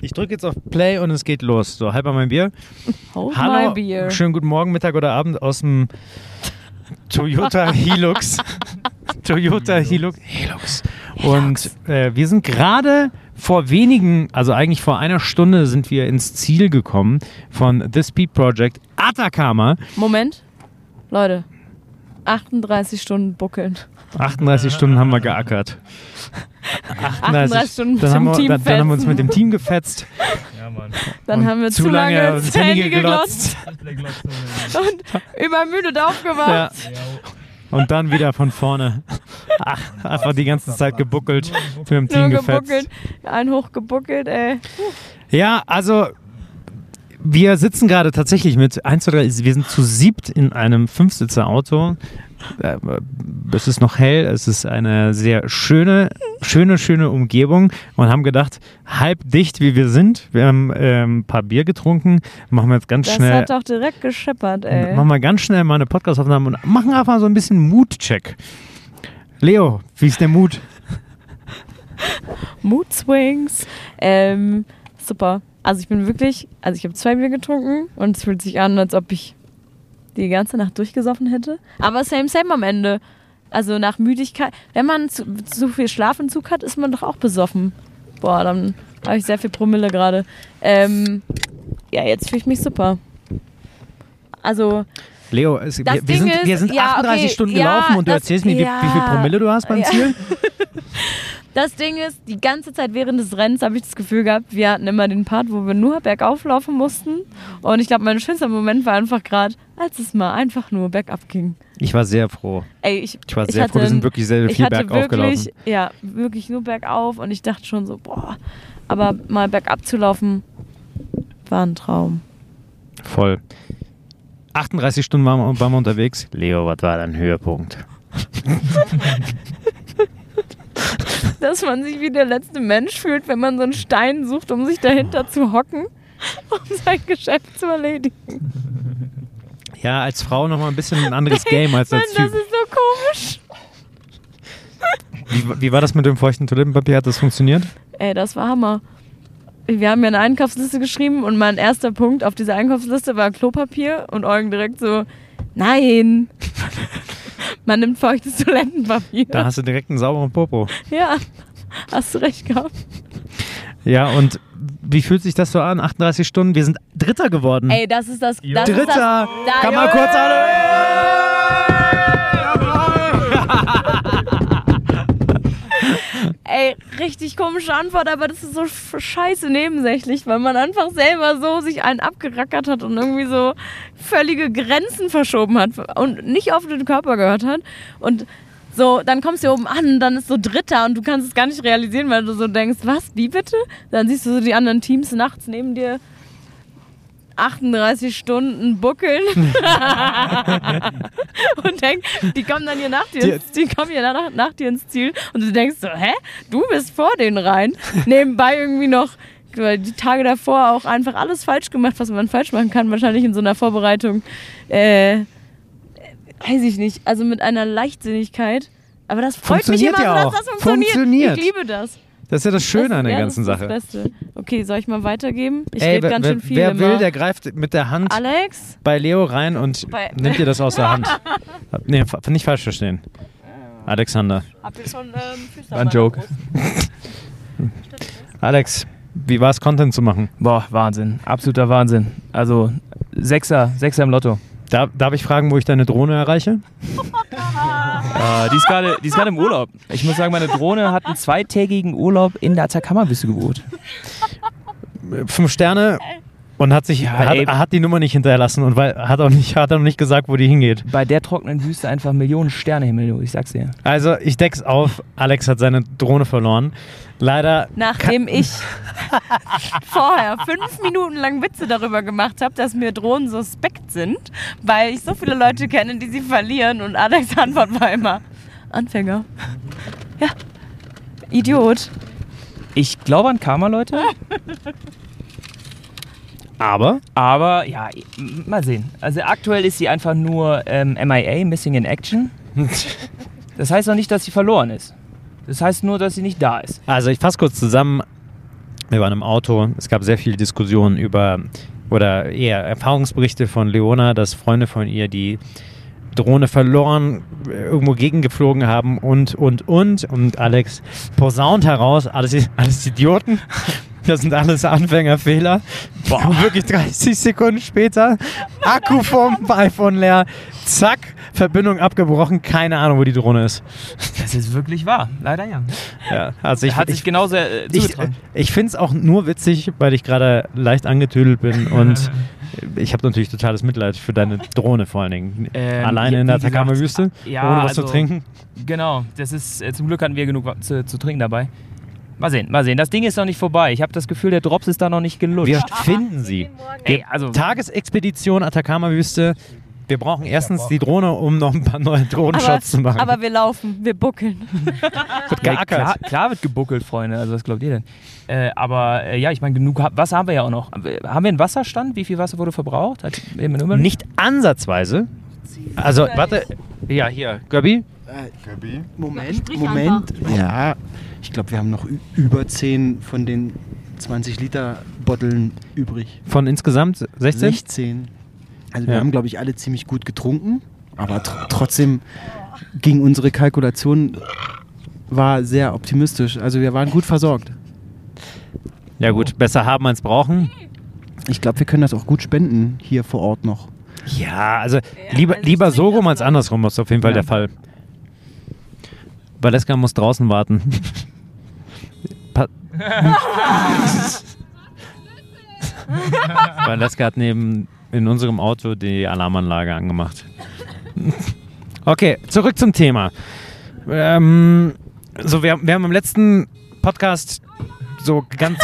Ich drücke jetzt auf Play und es geht los. So, halber mein Bier. Hold Hallo, my beer. schönen guten Morgen, Mittag oder Abend aus dem Toyota Hilux. Toyota Hilux. Hilux. Und äh, wir sind gerade vor wenigen, also eigentlich vor einer Stunde sind wir ins Ziel gekommen von The Speed Project Atacama. Moment. Leute. 38 Stunden buckeln. 38 Stunden haben wir geackert. 38 Stunden dann, haben wir, Team dann, dann haben wir uns mit dem Team gefetzt. Ja, Mann. Dann und haben wir zu lange lange ins Handy geglotzt und übermüdet aufgewacht. Ja. Und dann wieder von vorne. Ach, einfach die ganze Zeit gebuckelt. Mit dem Team Nur gefetzt. gebuckelt. Ein hoch gebuckelt, ey. Ja, also wir sitzen gerade tatsächlich mit 1, 2, 3, wir sind zu siebt in einem Fünfsitzer-Auto. Äh, Es ist noch hell, es ist eine sehr schöne, schöne, schöne Umgebung und haben gedacht, halb dicht wie wir sind, wir haben ähm, ein paar Bier getrunken, machen wir jetzt ganz Das schnell, hat doch direkt gescheppert, ey. machen wir ganz schnell mal eine Podcast-Aufnahme und machen einfach so ein bisschen Mood-Check. Leo, wie ist der Mut? Mood Swings. Ähm, super. Also ich bin wirklich, also ich habe zwei Bier getrunken und es fühlt sich an, als ob ich die ganze Nacht durchgesoffen hätte. Aber same, same am Ende. Also nach Müdigkeit. Wenn man zu, zu viel Schlafentzug hat, ist man doch auch besoffen. Boah, dann habe ich sehr viel Promille gerade. Ähm, ja, jetzt fühle ich mich super. Also, Leo, es, wir, wir, sind, wir sind ja, 38 okay, Stunden ja, gelaufen und du das- erzählst mir, wie, ja. wie viel Promille du hast beim. Ziel? Das Ding ist, die ganze Zeit während des Rennens habe ich das Gefühl gehabt, wir hatten immer den Part, wo wir nur bergauf laufen mussten. Und ich glaube, mein schönster Moment war einfach gerade, als es mal einfach nur bergab ging. Ich war sehr froh. Ey, ich, Ich war ich sehr hatte froh, wir sind wirklich sehr ich viel bergauf gelaufen. ja, wirklich nur bergauf. Und ich dachte schon so, boah, aber mal bergab zu laufen, war ein Traum. Voll. 38 Stunden waren wir, waren wir unterwegs. Leo, was war dein Höhepunkt? Dass man sich wie der letzte Mensch fühlt, wenn man so einen Stein sucht, um sich dahinter zu hocken, um sein Geschäft zu erledigen. Ja, als Frau nochmal ein bisschen ein anderes Game als Mann, als das Typ. ist so komisch. Wie, wie war das mit dem feuchten Toilettenpapier? Hat das funktioniert? Ey, das war Hammer. Wir haben ja eine Einkaufsliste geschrieben und mein erster Punkt auf dieser Einkaufsliste war Klopapier und Eugen direkt so, nein. Man nimmt feuchtes Toilettenpapier. Da hast du direkt einen sauberen Popo. Ja, hast du recht gehabt. Ja, und wie fühlt sich das so an? 38 Stunden? Wir sind Dritter geworden. Ey, das ist das. das Ist das, Dritter! da- Kann mal kurz Ey, richtig komische Antwort, aber das ist so sch- scheiße nebensächlich, weil man einfach selber so sich einen abgerackert hat und irgendwie so völlige Grenzen verschoben hat und nicht auf den Körper gehört hat. Und so, dann kommst du hier oben an, dann ist so Dritter und du kannst es gar nicht realisieren, weil du so denkst, was, wie bitte? Dann siehst du so die anderen Teams nachts neben dir 38 Stunden buckeln und denk, die kommen dann hier nach dir, Die- ins, die kommen hier nach, nach dir ins Ziel und du denkst so, hä, du bist vor denen rein. Nebenbei irgendwie noch die Tage davor auch einfach alles falsch gemacht, was man falsch machen kann, wahrscheinlich in so einer Vorbereitung. Äh, weiß ich nicht, also mit einer Leichtsinnigkeit. Aber das freut mich Funktioniert immer ja dass das funktioniert. Funktioniert. Ich liebe das. Das ist ja das Schöne das, an der ja, ganzen das Sache. Das Beste. Okay, soll ich mal weitergeben? Ich rede wer, ganz wer, schön viel wer immer. will, der greift mit der Hand Alex? bei Leo rein und Bei- nimmt dir das aus der Hand. Nee, fa- nicht falsch verstehen. Alexander. Habt ihr schon ähm, Füße War ein Joke. Alex, wie war es, Content zu machen? Boah, Wahnsinn. Absoluter Wahnsinn. Also, Sechser, Sechser im Lotto. Darf, darf ich fragen, wo ich deine Drohne erreiche? Äh, die ist gerade die ist gerade im Urlaub. Ich muss sagen, meine Drohne hat einen zweitägigen Urlaub in der Atacama-Wüste gebucht. Fünf Sterne und hat sich Ja, hat, hat die Nummer nicht hinterlassen und weil, hat auch nicht hat auch nicht gesagt, wo die hingeht. Bei der trockenen Wüste einfach Millionen Sternehimmel, du, ich sag's dir. Also ich deck's auf. Alex hat seine Drohne verloren. Leider. Nachdem ich vorher fünf Minuten lang Witze darüber gemacht habe, dass mir Drohnen suspekt sind, weil ich so viele Leute kenne, die sie verlieren und Alex Antwort war immer Anfänger. Ja. Idiot. Ich glaube an Karma, Leute. Aber Aber ja, mal sehen. Also aktuell ist sie einfach nur ähm, MIA, Missing in Action. Das heißt noch nicht, dass sie verloren ist. Das heißt nur, dass sie nicht da ist. Also ich fasse kurz zusammen. Wir waren im Auto. Es gab sehr viele Diskussionen über oder eher Erfahrungsberichte von Leona, dass Freunde von ihr die Drohne verloren, irgendwo gegengeflogen haben und, und, und. Und Alex posaunt heraus, alles, alles Idioten. Das sind alles Anfängerfehler. Boah. Wirklich 30 Sekunden später, Akku vom iPhone leer, zack, Verbindung abgebrochen, keine Ahnung, wo die Drohne ist. Das ist wirklich wahr, leider ja. Ja, also ich, Hat sich ich, genauso äh, ich, zugetragen. ich finde es auch nur witzig, weil ich gerade leicht angetüdelt bin und ich habe natürlich totales Mitleid für deine Drohne vor allen Dingen. Ähm, Alleine in der Atacama-Wüste, ja, ohne was also- zu trinken. Genau, das ist, äh, zum Glück hatten wir genug zu, zu trinken dabei. Mal sehen, mal sehen. Das Ding ist noch nicht vorbei. Ich habe das Gefühl, der Drops ist da noch nicht gelutscht. Wir finden sie. Ey, also, Tagesexpedition Atacama-Wüste. Wir brauchen erstens die Drohne, um noch ein paar neue Drohnenshots zu machen. aber wir laufen, wir buckeln. wird ja, geackert. klar, klar wird gebuckelt, Freunde. Also was glaubt ihr denn? Äh, aber äh, ja, ich meine, genug Wasser haben wir ja auch noch. Haben wir einen Wasserstand? Wie viel Wasser wurde verbraucht? Hat? Nicht ansatzweise. Also, warte. Ja, hier, Göbi. Gabi? Moment, Moment. Ja, ich glaube, wir haben noch über 10 von den 20 Liter Botteln übrig. Von insgesamt 16? 16. Also wir Ja. haben, glaube ich, alle ziemlich gut getrunken, aber tr trotzdem ging unsere Kalkulation war sehr optimistisch. Also wir waren gut versorgt. Ja, gut, besser haben als brauchen. Ich glaube, wir können das auch gut spenden hier vor Ort noch. Ja, also lieber, lieber so rum als andersrum ist auf jeden Fall Ja. der Fall. Valeska muss draußen warten. Valeska hat neben in unserem Auto die Alarmanlage angemacht. Okay, zurück zum Thema. Ähm, so, wir, wir haben im letzten Podcast so ganz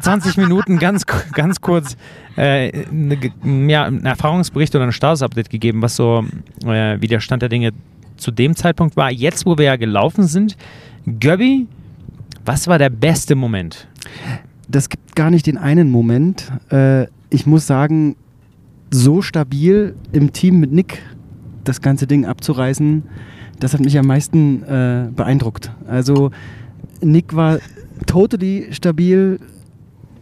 20 Minuten ganz, ganz kurz äh, ge- ja, einen Erfahrungsbericht oder ein Statusupdate gegeben, was so äh, wie der Stand der Dinge zu dem Zeitpunkt war. Jetzt, wo wir ja gelaufen sind, Göbi, was war der beste Moment? Das gibt gar nicht den einen Moment. Äh, ich muss sagen, so stabil im Team mit Nick das ganze Ding abzureißen, das hat mich am meisten äh, beeindruckt. Also Nick war totally stabil,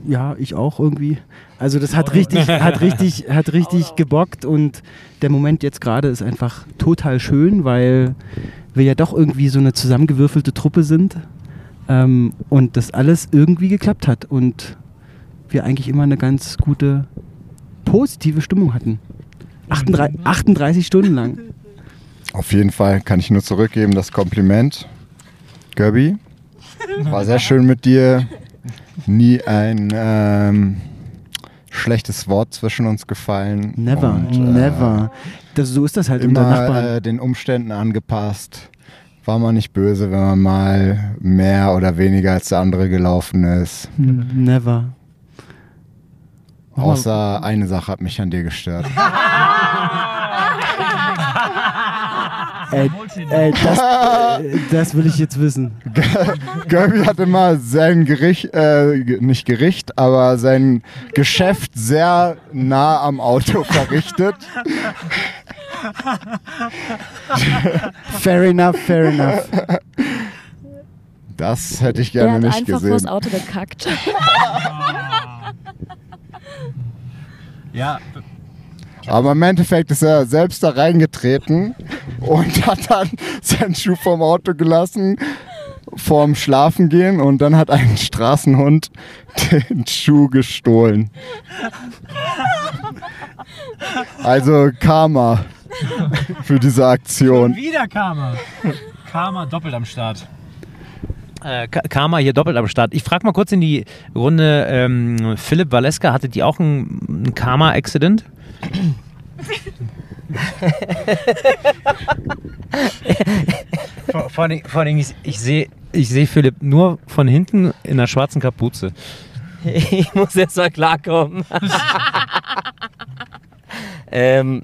ja, ich auch irgendwie. Also das hat richtig, hat richtig, hat richtig gebockt und der Moment jetzt gerade ist einfach total schön, weil wir ja doch irgendwie so eine zusammengewürfelte Truppe sind ähm, und das alles irgendwie geklappt hat und wir eigentlich immer eine ganz gute positive Stimmung hatten. 38, 38 Stunden lang. Auf jeden Fall kann ich nur zurückgeben das Kompliment. Gabi, war sehr schön mit dir. Nie ein ähm, schlechtes Wort zwischen uns gefallen. Never, Und, äh, never. Das, so ist das halt unter Immer Nachbarn. äh, den Umständen angepasst. War man nicht böse, wenn man mal mehr oder weniger als der andere gelaufen ist. Hm, Never. Außer eine Sache hat mich an dir gestört. Ey, ey, das, äh, das will ich jetzt wissen. Kirby hat immer sein Gericht, äh, nicht Gericht, aber sein Geschäft sehr nah am Auto verrichtet. Fair enough, fair enough. Das hätte ich gerne hat nicht einfach vors gesehen. Auto gekackt. Ja, Aber im Endeffekt ist er selbst da reingetreten und hat dann seinen Schuh vom Auto gelassen vorm Schlafengehen und dann hat ein Straßenhund den Schuh gestohlen. Also Karma für diese Aktion. wieder Karma. Karma doppelt am Start. Äh, Ka- Karma hier doppelt am Start. Ich frage mal kurz in die Runde, ähm, Philipp Valeska, hattet ihr auch ein, ein Karma-Accident? vor, vor, allen Dingen- vor allen Dingen, ich, ich sehe ich seh Philipp nur von hinten in einer schwarzen Kapuze. Ich muss erst mal klarkommen. ähm,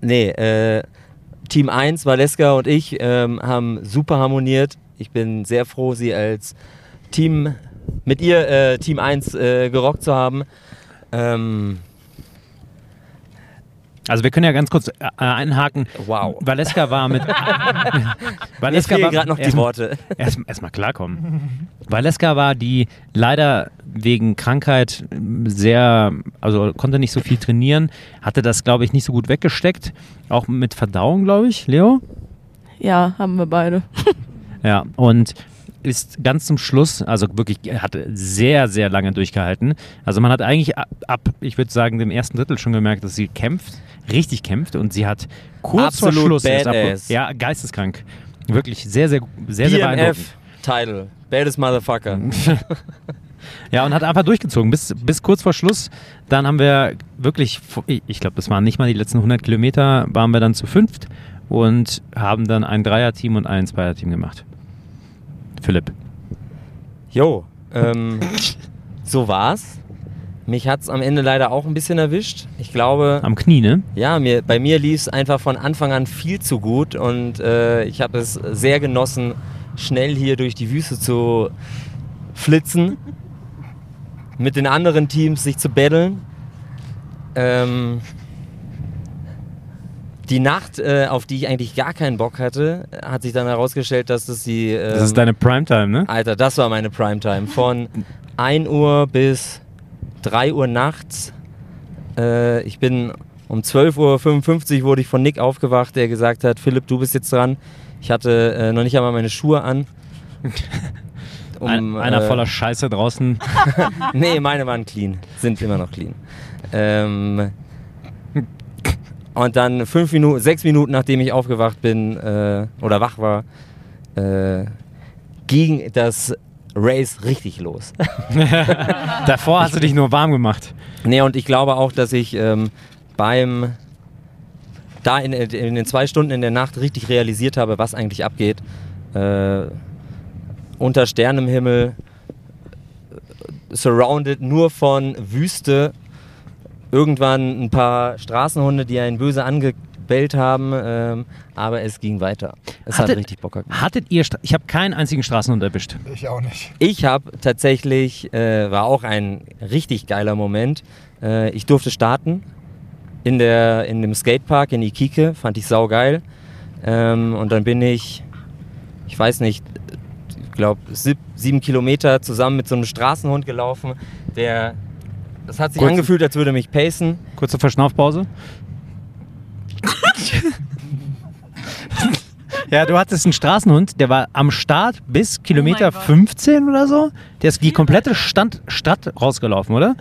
nee, äh, Team 1, Valeska und ich ähm, haben super harmoniert. Ich bin sehr froh, sie als Team mit ihr äh, Team 1 äh, gerockt zu haben. Ähm, Also wir können ja ganz kurz äh, einhaken. Wow. Valeska war mit. Mir Valeska war gerade noch die erstmal- Worte. Erst, erst klarkommen. Valeska war die leider wegen Krankheit sehr, also konnte nicht so viel trainieren, hatte das, glaube ich, nicht so gut weggesteckt. Auch mit Verdauung, glaube ich, Leo. Ja, haben wir beide. Ja, und ist ganz zum Schluss, also wirklich, hat sehr, sehr lange durchgehalten. Also man hat eigentlich ab, ab ich würde sagen, dem ersten Drittel schon gemerkt, dass sie kämpft, richtig kämpft und sie hat kurz vor Absolut Schluss erst ab, badass. ja, geisteskrank. Wirklich sehr, sehr, sehr, sehr beeindruckend. BMF-Title. Baddest Motherfucker. Ja, und hat einfach durchgezogen bis, bis kurz vor Schluss. Dann haben wir wirklich, ich glaube, das waren nicht mal die letzten 100 Kilometer, waren wir dann zu fünft und haben dann ein Dreier-Team und ein Zweier-Team gemacht. Philipp. Jo, ähm, so war's. Mich hat's am Ende leider auch ein bisschen erwischt. Ich glaube, Am Knie, ne? ja, mir, bei mir lief es einfach von Anfang an viel zu gut und äh, ich habe es sehr genossen, schnell hier durch die Wüste zu flitzen, mit den anderen Teams sich zu battlen. Ähm, die Nacht, äh, auf die ich eigentlich gar keinen Bock hatte, hat sich dann herausgestellt, dass das die. Ähm, Das ist deine Primetime, ne? Alter, das war meine Primetime. Von 1 Uhr bis 3 Uhr nachts. Äh, ich bin um 12.55 Uhr wurde ich von Nick aufgewacht, der gesagt hat, Philipp, du bist jetzt dran. Ich hatte äh, noch nicht einmal meine Schuhe an. Ein, einer äh, voller Scheiße draußen. Nee, meine waren clean. Sind immer noch clean. Ähm, und dann fünf Minuten, sechs Minuten nachdem ich aufgewacht bin äh, oder wach war, äh, ging das Race richtig los. Davor hast du dich nur warm gemacht. nee, und ich glaube auch, dass ich ähm, beim da in, in den zwei Stunden in der Nacht richtig realisiert habe, was eigentlich abgeht. Äh, unter Sternenhimmel, surrounded nur von Wüste. Irgendwann ein paar Straßenhunde, die einen böse angebellt haben, ähm, aber es ging weiter. Es hat Hattet- richtig Bock gemacht. Hattet ihr, Stra- ich habe keinen einzigen Straßenhund erwischt. Ich auch nicht. Ich habe tatsächlich, äh, war auch ein richtig geiler Moment. Äh, ich durfte starten in, der, in dem Skatepark in Ikike, fand ich saugeil. Ähm, und dann bin ich, ich weiß nicht, ich glaube sieb, sieben Kilometer zusammen mit so einem Straßenhund gelaufen, der, das hat sich Kurz- angefühlt, als würde mich pacen. Kurze Verschnaufpause. ja, du hattest einen Straßenhund, der war am Start bis Kilometer Gott. 15 oder so. Der ist die komplette Stand, Stadt rausgelaufen, oder?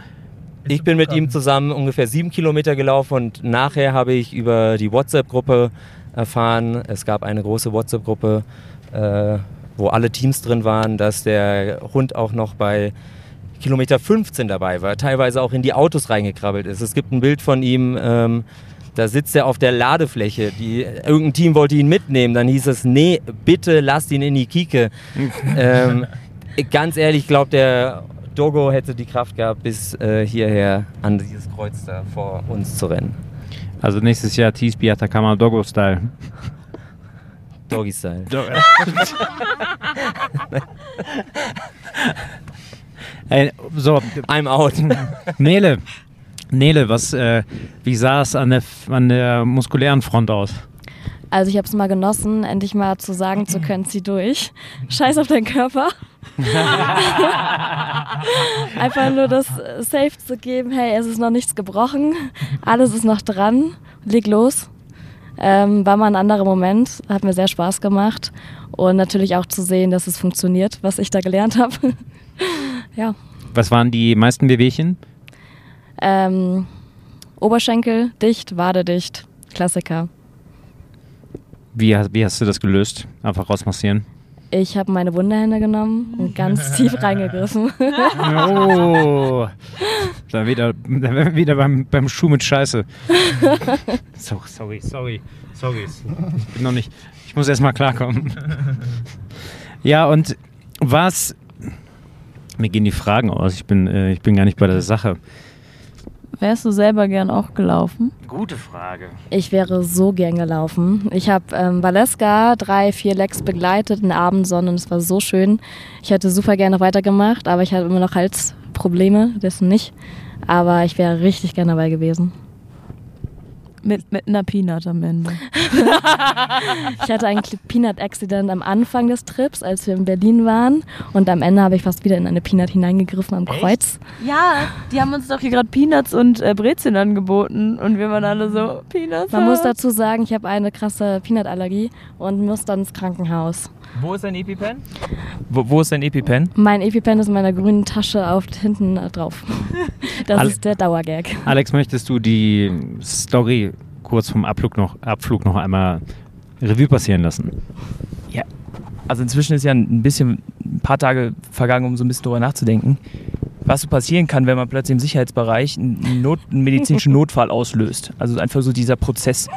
Ich bin mit ihm zusammen ungefähr sieben Kilometer gelaufen und nachher habe ich über die WhatsApp-Gruppe erfahren, es gab eine große WhatsApp-Gruppe, äh, wo alle Teams drin waren, dass der Hund auch noch bei Kilometer 15 dabei war, teilweise auch in die Autos reingekrabbelt ist. Es gibt ein Bild von ihm, ähm, da sitzt er auf der Ladefläche. Die, irgendein Team wollte ihn mitnehmen, dann hieß es, nee, bitte lasst ihn in die Kike. ähm, ganz ehrlich, ich glaube, der Dogo hätte die Kraft gehabt, bis äh, hierher an dieses Kreuz da vor uns zu rennen. Also nächstes Jahr Teesby Atacama Doggo Style. Doggy-Style. Ey, so, I'm out. Nele. Nele, was, äh, wie sah es an der, an der muskulären Front aus? Also ich habe es mal genossen, endlich mal zu sagen zu können, zieh durch. Scheiß auf deinen Körper. Einfach nur das äh, Safe zu geben, hey, es ist noch nichts gebrochen, alles ist noch dran, leg los. Ähm, war mal ein anderer Moment, hat mir sehr Spaß gemacht und natürlich auch zu sehen, dass es funktioniert, was ich da gelernt habe. Ja. Was waren die meisten Wehwehchen? Ähm, Oberschenkel dicht, Wade dicht, Klassiker. Wie, hast- wie hast du das gelöst? Einfach rausmassieren? Ich habe meine Wunderhände genommen und ganz tief reingegriffen. Oh, da wieder, da wieder beim, beim Schuh mit Scheiße. So, sorry, sorry, sorry. Ich bin noch nicht, ich muss erst mal klarkommen. Ja, und was, mir gehen die Fragen aus, ich bin, äh, ich bin gar nicht bei der Sache. Wärst du selber gern auch gelaufen? Gute Frage. Ich wäre so gern gelaufen. Ich habe ähm, Valeska drei, vier Lecks begleitet in der Abendsonne und es war so schön. Ich hätte super gerne weitergemacht, aber ich hatte immer noch Halsprobleme, dessen nicht. Aber ich wäre richtig gerne dabei gewesen. Mit, mit einer Peanut am Ende. Ich hatte einen Peanut Accident am Anfang des Trips, als wir in Berlin waren. Und am Ende habe ich fast wieder in eine Peanut hineingegriffen am Kreuz. Ja, die haben uns doch hier gerade Peanuts und äh, Brezeln angeboten und wir waren alle so, Peanuts? Man muss dazu sagen, ich habe eine krasse Peanut-Allergie und muss dann ins Krankenhaus. Wo ist dein EpiPen? Wo, wo ist dein EpiPen? Mein EpiPen ist in meiner grünen Tasche auf hinten drauf. Das Alle- ist der Dauergag. Alex, möchtest du die Story kurz vom Abflug noch, Abflug noch einmal Revue passieren lassen? Also inzwischen ist ja ein bisschen, ein paar Tage vergangen, um so ein bisschen drüber nachzudenken, was so passieren kann, wenn man plötzlich im Sicherheitsbereich einen, Not, einen medizinischen Notfall auslöst. Also einfach so dieser Prozess.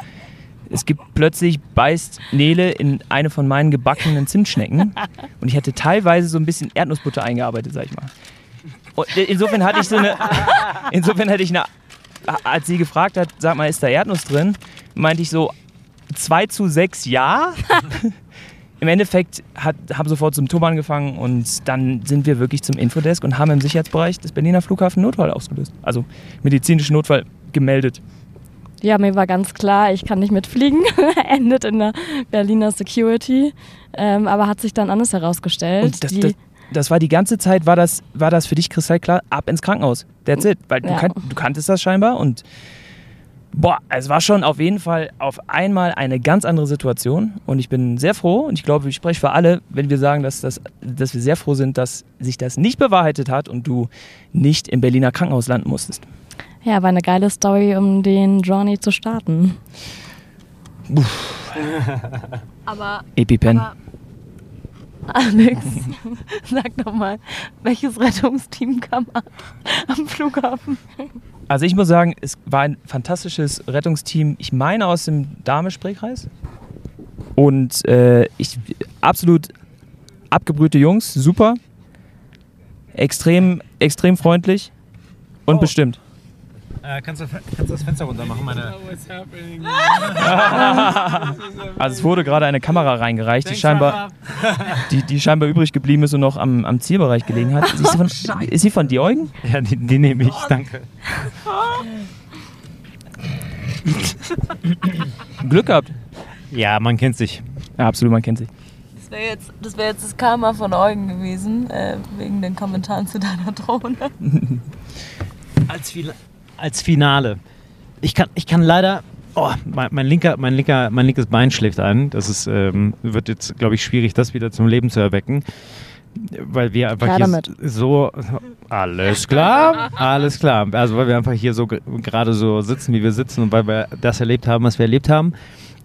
Es gibt plötzlich, beißt Nele in eine von meinen gebackenen Zimtschnecken und ich hatte teilweise so ein bisschen Erdnussbutter eingearbeitet, sag ich mal. Und insofern hatte ich so eine, insofern hatte ich eine, als sie gefragt hat, sag mal, ist da Erdnuss drin, meinte ich so, 2 zu 6 ja. Im Endeffekt hat, haben sofort Symptome angefangen und dann sind wir wirklich zum Infodesk und haben im Sicherheitsbereich des Berliner Flughafen Notfall ausgelöst. Also medizinischen Notfall gemeldet. Ja, mir war ganz klar, ich kann nicht mitfliegen. Endet in der Berliner Security. Ähm, aber hat sich dann anders herausgestellt. Und das, das, das war die ganze Zeit, war das, war das für dich kristallklar, ab ins Krankenhaus. That's it. Weil du, Ja. kan du kanntest das scheinbar und boah, es war schon auf jeden Fall auf einmal eine ganz andere Situation und ich bin sehr froh und ich glaube, ich spreche für alle, wenn wir sagen, dass, das, dass wir sehr froh sind, dass sich das nicht bewahrheitet hat und du nicht im Berliner Krankenhaus landen musstest. ja, war eine geile Story, um den Journey zu starten. Aber EpiPen. Aber- Alex, sag doch mal, welches Rettungsteam kam am Flughafen? Also ich muss sagen, es war ein fantastisches Rettungsteam. Ich meine aus dem Dahme-Spree-Kreis. Und äh, ich absolut abgebrühte Jungs, super. Extrem, extrem freundlich und Oh. bestimmt. Kannst, du, das Fenster runter machen? Meine Also es wurde gerade eine Kamera reingereicht, die scheinbar, die, die scheinbar übrig geblieben ist und noch am, am Zielbereich gelegen hat. Ist sie von, ist sie von dir, Eugen? ja, die, die nehme ich, danke. Glück gehabt. Ja, man kennt sich. Ja, absolut, man kennt sich. Das wäre jetzt, das wär jetzt das Karma von Eugen gewesen, äh, wegen den Kommentaren zu deiner Drohne. Als, Fila- als Finale. Ich kann, ich kann leider. Oh, mein, mein, linker, mein, linker, mein linkes Bein schläft ein. Das ist, ähm, wird jetzt, glaube ich, schwierig, das wieder zum Leben zu erwecken. Weil wir einfach Klar hier damit. so. Alles klar? Alles klar. Also, weil wir einfach hier so ge- gerade so sitzen, wie wir sitzen und weil wir das erlebt haben, was wir erlebt haben.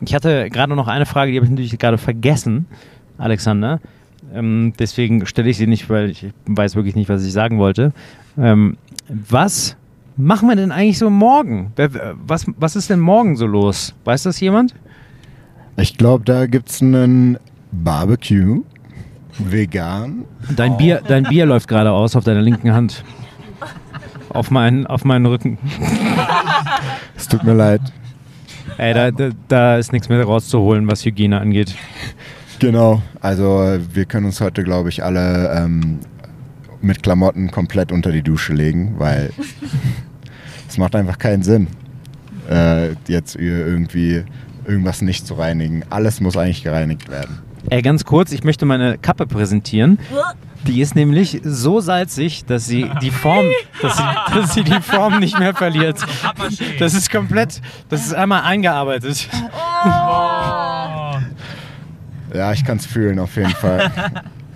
Ich hatte gerade noch eine Frage, die habe ich natürlich gerade vergessen, Alexander. Ähm, deswegen stelle ich sie nicht, weil ich weiß wirklich nicht, was ich sagen wollte. Ähm, was machen wir denn eigentlich so morgen? Was, was ist denn morgen so los? Weiß das jemand? Ich glaube, da gibt es einen Barbecue. Vegan. Dein, Bier, dein Bier läuft gerade aus auf deiner linken Hand. Auf meinen, auf meinen Rücken. Es tut mir leid. Ey, da, da, da ist nichts mehr rauszuholen, was Hygiene angeht. Genau. Also wir können uns heute, glaube ich, alle ähm, mit Klamotten komplett unter die Dusche legen, weil es macht einfach keinen Sinn, äh, jetzt ir- irgendwie irgendwas nicht zu reinigen. Alles muss eigentlich gereinigt werden. Ey, ganz kurz, ich möchte meine Kappe präsentieren. Die ist nämlich so salzig, dass sie die Form, dass sie, dass sie die Form nicht mehr verliert. Das ist komplett, das ist einmal eingearbeitet. Ja, ich kann es fühlen auf jeden Fall.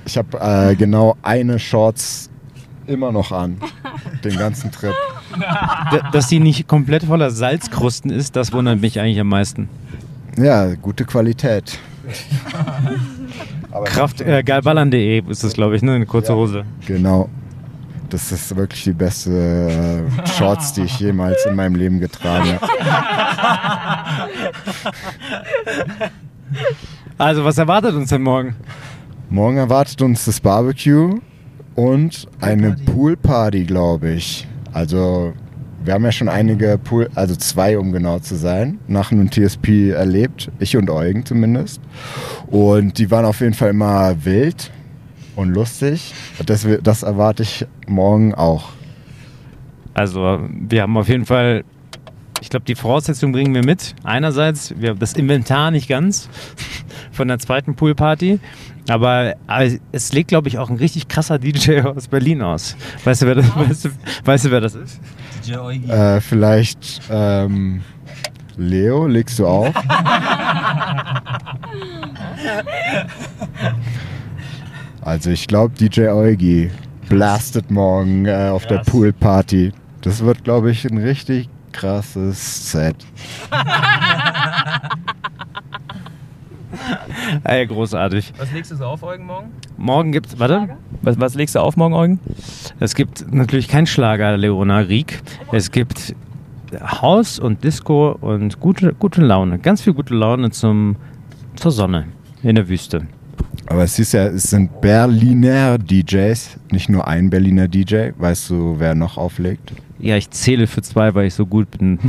Ich habe äh, genau eine Shorts immer noch an, den ganzen Trip. Dass sie nicht komplett voller Salzkrusten ist, das wundert mich eigentlich am meisten. Ja, gute Qualität. Kraft, äh, geilballern.de ist das, glaube ich, ne? Eine kurze Ja. Hose. Genau. Das ist wirklich die beste äh, Shorts, die ich jemals in meinem Leben getragen habe. Also, was erwartet uns denn morgen? Morgen erwartet uns das Barbecue und eine Poolparty, glaube ich. Also wir haben ja schon einige Pool, also zwei, um genau zu sein, nach einem TSP erlebt. Ich und Eugen zumindest. Und die waren auf jeden Fall immer wild und lustig. Das, das erwarte ich morgen auch. Also, wir haben auf jeden Fall ich glaube, die Voraussetzungen bringen wir mit. Einerseits, wir haben das Inventar nicht ganz von der zweiten Poolparty. Aber, aber es legt, glaube ich, auch ein richtig krasser DJ aus Berlin aus. Weißt du, wer das, weißt du, weißt du, wer das ist? Äh, vielleicht ähm, Leo, legst du auf? Also ich glaube DJ Eugi blastet morgen äh, auf der Krass. Poolparty. Das wird, glaube ich, ein richtig krasses Set. Ey, großartig. Was legst du so auf, Eugen, morgen? Morgen gibt's, warte, Was, was legst du auf morgen, Eugen? es gibt natürlich kein Schlager, Leona Rieck. Es gibt Haus und Disco und gute, gute Laune. Ganz viel gute Laune zum, zur Sonne in der Wüste. Aber es ist ja, es sind Berliner DJs, nicht nur ein Berliner DJ. Weißt du, wer noch auflegt? Ja, ich zähle für zwei, weil ich so gut bin.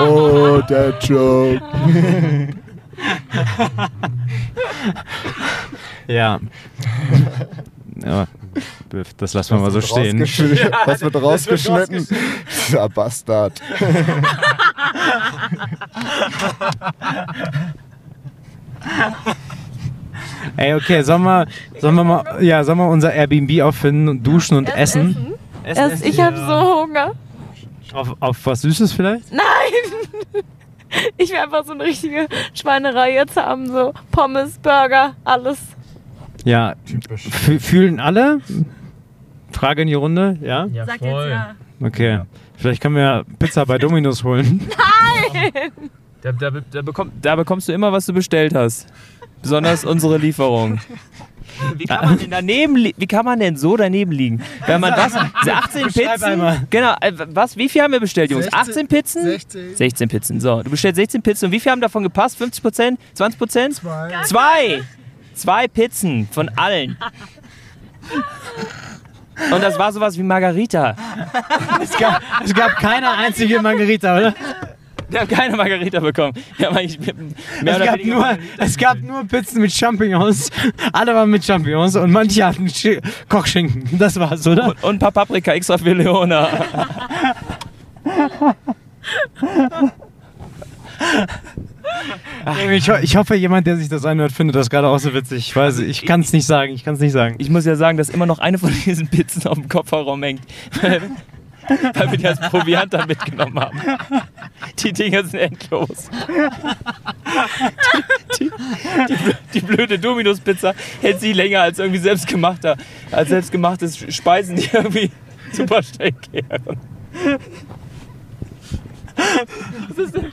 Oh, der Joke. ja. ja. Das lassen wir mal so stehen. Rausgeschnitten. Was wird rausgeschnitten? Dieser Bastard. Ey, okay, sollen wir, sollen wir mal, ja, sollen wir unser Airbnb auffinden und duschen und essen? Essen, Erst, ich habe so Hunger. Auf, auf was Süßes vielleicht? Nein! Ich will einfach so eine richtige Schweinerei jetzt haben. So Pommes, Burger, alles. Ja. Fü- Fühlen alle? Frage in die Runde, ja? Ja, Sag jetzt ja. Okay. Vielleicht können wir Pizza bei Domino's holen. Da, da, da, bekomm, da bekommst du immer, was du bestellt hast. Besonders unsere Lieferung. Wie kann man denn daneben Wie kann man denn so daneben liegen? Wenn man was? 18 Beschreib Pizzen? einmal. Genau, äh, was? Wie viel haben wir bestellt, Jungs? 18 Pizzen? 16. 16 Pizzen. So, du bestellst 16 Pizzen und wie viel haben davon gepasst? 50 Prozent? 20 Prozent? Zwei. Zwei! Zwei Pizzen von allen. Und das war sowas wie Margarita. Es gab, es gab keine einzige Margarita, oder? Wir haben keine Margarita bekommen. Wir haben eigentlich mehr Es gab, nur, es gab nur Pizzen mit Champignons. Alle waren mit Champignons und manche hatten Schi- Kochschinken. Das war's, oder? Und ein paar Paprika extra für Leona. Ich, ich hoffe, jemand, der sich das anhört, findet das gerade auch so witzig. Ich weiß, ich kann es nicht sagen. Ich kann es nicht sagen. Ich muss ja sagen, dass immer noch eine von diesen Pizzen auf dem Kofferraum hängt. Weil wir die als Proviant dann mitgenommen haben. Die Dinger sind endlos. Die, die, die, die blöde Dominus-Pizza hält sie länger als irgendwie selbstgemachter, als selbstgemachte Speisen, die irgendwie super schnell gären. Was ist denn?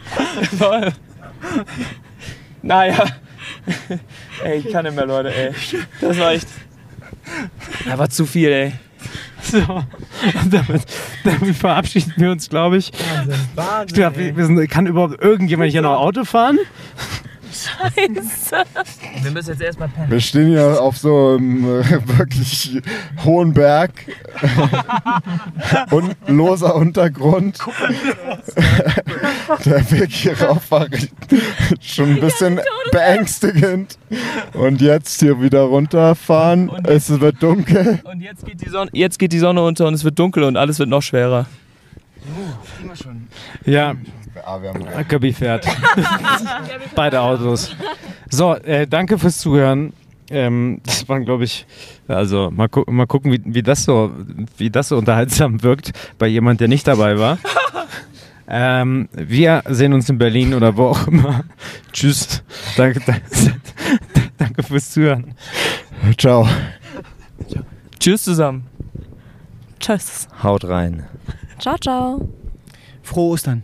Naja. Ey, ich kann nicht mehr, Leute, ey. Das war echt. War zu viel, ey. So, damit, damit verabschieden wir uns, glaube ich. Ich glaub, wir, wir sind, kann überhaupt irgendjemand hier noch Auto fahren? Scheiße. Wir müssen jetzt erstmal pennen. Wir stehen hier auf so einem äh, wirklich hohen Berg und loser Untergrund. Der Weg hier rauf war schon ein bisschen beängstigend. Und jetzt hier wieder runterfahren. Es wird dunkel. Und jetzt geht, die Sonne, jetzt geht die Sonne unter und es wird dunkel und alles wird noch schwerer. Ja, Ah, wir haben Gabi fährt. Beide Autos. So, äh, danke fürs Zuhören. Ähm, das waren, glaube ich, also mal, gu mal gucken, wie, wie, das so, wie das so unterhaltsam wirkt bei jemand, der nicht dabei war. Ähm, wir sehen uns in Berlin oder wo auch immer. Tschüss. Danke, danke, danke fürs Zuhören. Ciao. Tschüss zusammen. Tschüss. Haut rein. Ciao, ciao. Frohe Ostern.